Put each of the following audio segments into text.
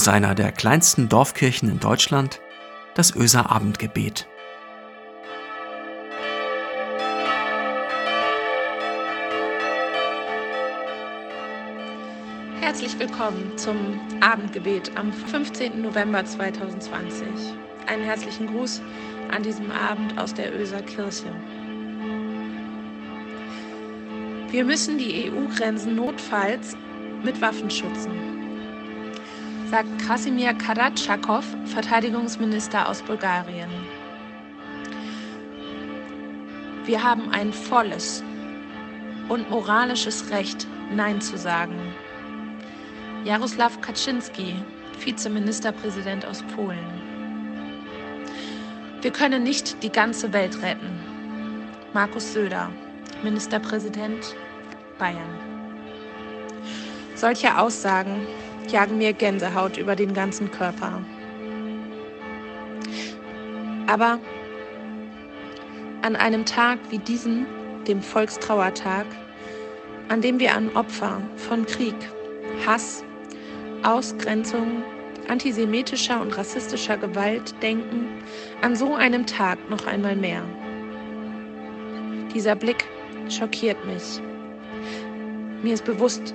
aus einer der kleinsten Dorfkirchen in Deutschland, das Öser Abendgebet. Herzlich willkommen zum Abendgebet am 15. November 2020. Einen herzlichen Gruß an diesem Abend aus der Öser Kirche. Wir müssen die EU-Grenzen notfalls mit Waffen schützen, sagt Krasimir Karatschakov, Verteidigungsminister aus Bulgarien. Wir haben ein volles und moralisches Recht, Nein zu sagen. Jaroslaw Kaczynski, Vizeministerpräsident aus Polen. Wir können nicht die ganze Welt retten. Markus Söder, Ministerpräsident Bayern. Solche Aussagen jagen mir Gänsehaut über den ganzen Körper. Aber an einem Tag wie diesem, dem Volkstrauertag, an dem wir an Opfer von Krieg, Hass, Ausgrenzung, antisemitischer und rassistischer Gewalt denken, an so einem Tag noch einmal mehr. Dieser Blick schockiert mich. Mir ist bewusst,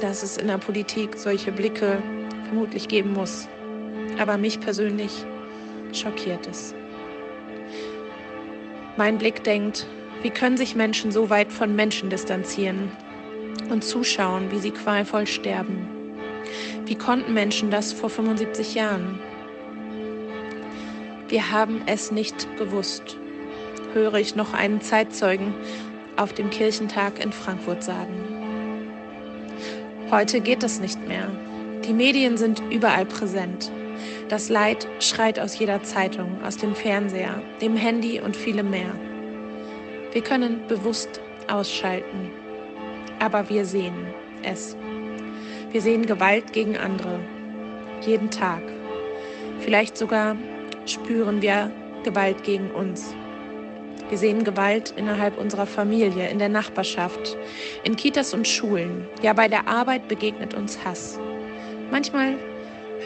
dass es in der Politik solche Blicke vermutlich geben muss. Aber mich persönlich schockiert es. Mein Blick denkt, wie können sich Menschen so weit von Menschen distanzieren und zuschauen, wie sie qualvoll sterben? Wie konnten Menschen das vor 75 Jahren? Wir haben es nicht gewusst, höre ich noch einen Zeitzeugen auf dem Kirchentag in Frankfurt sagen. Heute geht es nicht mehr. Die Medien sind überall präsent. Das Leid schreit aus jeder Zeitung, aus dem Fernseher, dem Handy und vielem mehr. Wir können bewusst ausschalten, aber wir sehen es. Wir sehen Gewalt gegen andere, jeden Tag. Vielleicht sogar spüren wir Gewalt gegen uns. Wir sehen Gewalt innerhalb unserer Familie, in der Nachbarschaft, in Kitas und Schulen. Ja, bei der Arbeit begegnet uns Hass. Manchmal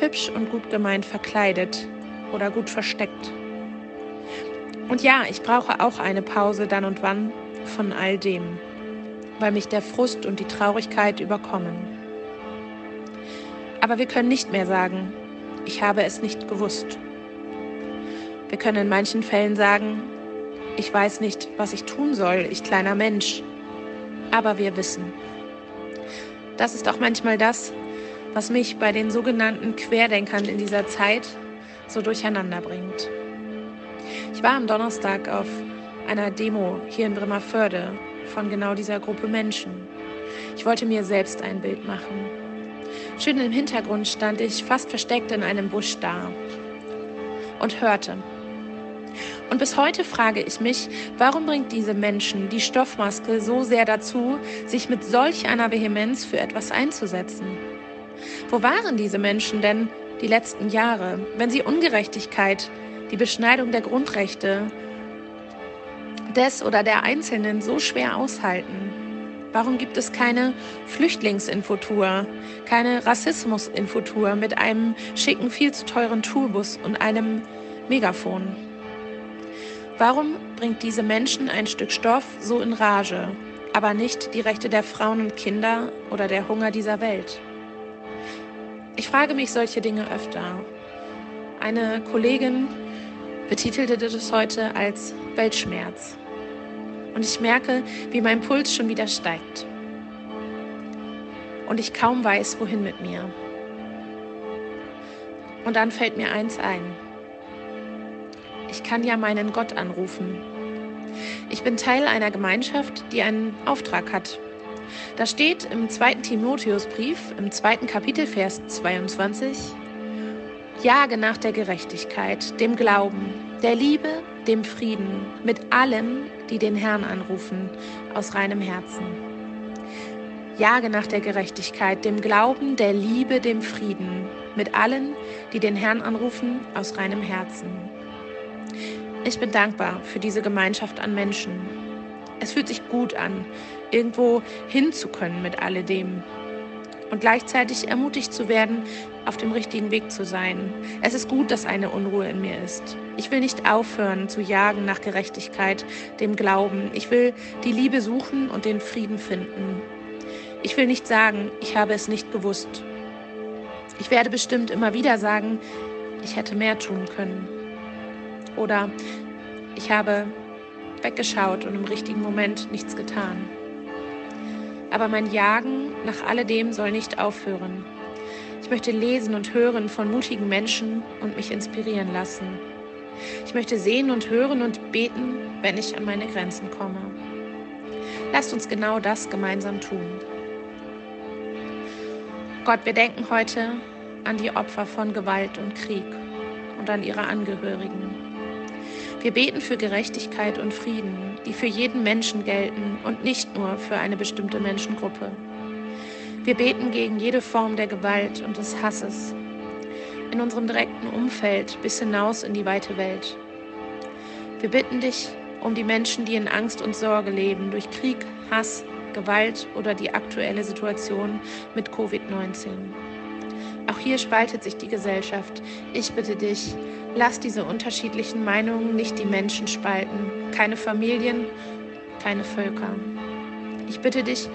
hübsch und gut gemeint verkleidet oder gut versteckt. Und ja, ich brauche auch eine Pause dann und wann von all dem, weil mich der Frust und die Traurigkeit überkommen. Aber wir können nicht mehr sagen, ich habe es nicht gewusst. Wir können in manchen Fällen sagen, ich weiß nicht, was ich tun soll, ich kleiner Mensch. Aber wir wissen. Das ist auch manchmal das, was mich bei den sogenannten Querdenkern in dieser Zeit so durcheinander bringt. Ich war am Donnerstag auf einer Demo hier in Bremerförde von genau dieser Gruppe Menschen. Ich wollte mir selbst ein Bild machen. Schön im Hintergrund stand ich fast versteckt in einem Busch da und hörte. Und bis heute frage ich mich, warum bringt diese Menschen die Stoffmaske so sehr dazu, sich mit solch einer Vehemenz für etwas einzusetzen? Wo waren diese Menschen denn die letzten Jahre, wenn sie Ungerechtigkeit, die Beschneidung der Grundrechte des oder der Einzelnen so schwer aushalten? Warum gibt es keine Flüchtlingsinfotour, keine Rassismusinfotour mit einem schicken, viel zu teuren Tourbus und einem Megafon? Warum bringt diese Menschen ein Stück Stoff so in Rage, aber nicht die Rechte der Frauen und Kinder oder der Hunger dieser Welt? Ich frage mich solche Dinge öfter. Eine Kollegin betitelte das heute als Weltschmerz. Und ich merke, wie mein Puls schon wieder steigt. Und ich kaum weiß, wohin mit mir. Und dann fällt mir eins ein ich kann ja meinen Gott anrufen. Ich bin Teil einer Gemeinschaft, die einen Auftrag hat. Da steht im zweiten Timotheusbrief, im zweiten Kapitel, Vers 22, Jage nach der Gerechtigkeit, dem Glauben, der Liebe, dem Frieden, mit allen, die den Herrn anrufen, aus reinem Herzen. Jage nach der Gerechtigkeit, dem Glauben, der Liebe, dem Frieden, mit allen, die den Herrn anrufen, aus reinem Herzen. Ich bin dankbar für diese Gemeinschaft an Menschen. Es fühlt sich gut an, irgendwo hin zu können mit alledem. und gleichzeitig ermutigt zu werden, auf dem richtigen Weg zu sein. Es ist gut, dass eine Unruhe in mir ist. Ich will nicht aufhören zu jagen nach Gerechtigkeit, dem Glauben. Ich will die Liebe suchen und den Frieden finden. Ich will nicht sagen, ich habe es nicht gewusst. Ich werde bestimmt immer wieder sagen, ich hätte mehr tun können. Oder ich habe weggeschaut und im richtigen Moment nichts getan. Aber mein Jagen nach alledem soll nicht aufhören. Ich möchte lesen und hören von mutigen Menschen und mich inspirieren lassen. Ich möchte sehen und hören und beten, wenn ich an meine Grenzen komme. Lasst uns genau das gemeinsam tun. Gott, wir denken heute an die Opfer von Gewalt und Krieg und an ihre Angehörigen. Wir beten für Gerechtigkeit und Frieden, die für jeden Menschen gelten und nicht nur für eine bestimmte Menschengruppe. Wir beten gegen jede Form der Gewalt und des Hasses in unserem direkten Umfeld bis hinaus in die weite Welt. Wir bitten dich um die Menschen, die in Angst und Sorge leben durch Krieg, Hass, Gewalt oder die aktuelle Situation mit Covid-19. Auch hier spaltet sich die Gesellschaft. Ich bitte dich, lass diese unterschiedlichen Meinungen nicht die Menschen spalten, keine Familien, keine Völker. Ich bitte dich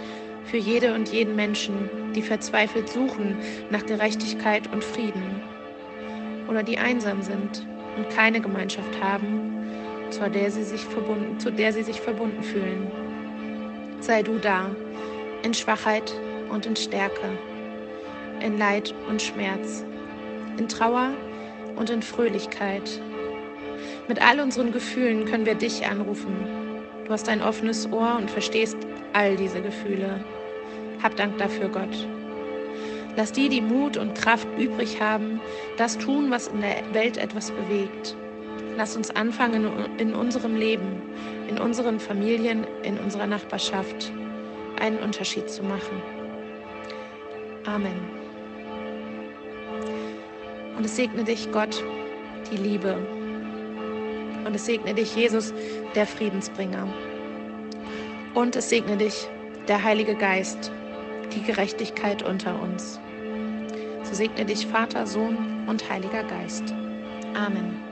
für jede und jeden Menschen, die verzweifelt suchen nach Gerechtigkeit und Frieden oder die einsam sind und keine Gemeinschaft haben, zu der sie sich verbunden, zu der sie sich verbunden fühlen. Sei du da, in Schwachheit und in Stärke in Leid und Schmerz, in Trauer und in Fröhlichkeit. Mit all unseren Gefühlen können wir dich anrufen. Du hast ein offenes Ohr und verstehst all diese Gefühle. Hab Dank dafür, Gott. Lass die, die Mut und Kraft übrig haben, das tun, was in der Welt etwas bewegt. Lass uns anfangen, in unserem Leben, in unseren Familien, in unserer Nachbarschaft einen Unterschied zu machen. Amen. Und es segne dich Gott, die Liebe. Und es segne dich Jesus, der Friedensbringer. Und es segne dich der Heilige Geist, die Gerechtigkeit unter uns. So segne dich Vater, Sohn und Heiliger Geist. Amen.